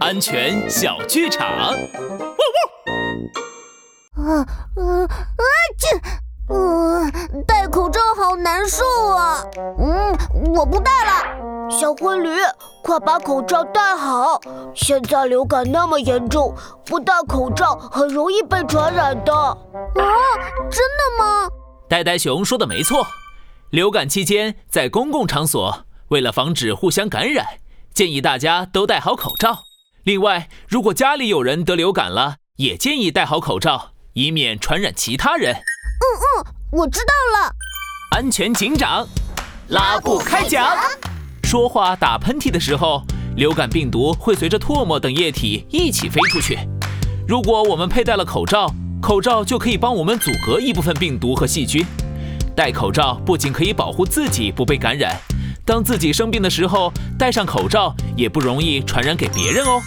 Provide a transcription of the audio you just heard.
安全小剧场。啊啊啊这，嗯，戴口罩好难受啊。嗯，我不戴了。小灰驴，快把口罩戴好！现在流感那么严重，不戴口罩很容易被传染的。啊，真的吗？呆呆熊说的没错，流感期间在公共场所，为了防止互相感染，建议大家都戴好口罩。另外，如果家里有人得流感了，也建议戴好口罩，以免传染其他人。嗯嗯，我知道了。安全警长，拉布开讲。说话、打喷嚏的时候，流感病毒会随着唾沫等液体一起飞出去。如果我们佩戴了口罩，口罩就可以帮我们阻隔一部分病毒和细菌。戴口罩不仅可以保护自己不被感染，当自己生病的时候，戴上口罩也不容易传染给别人哦。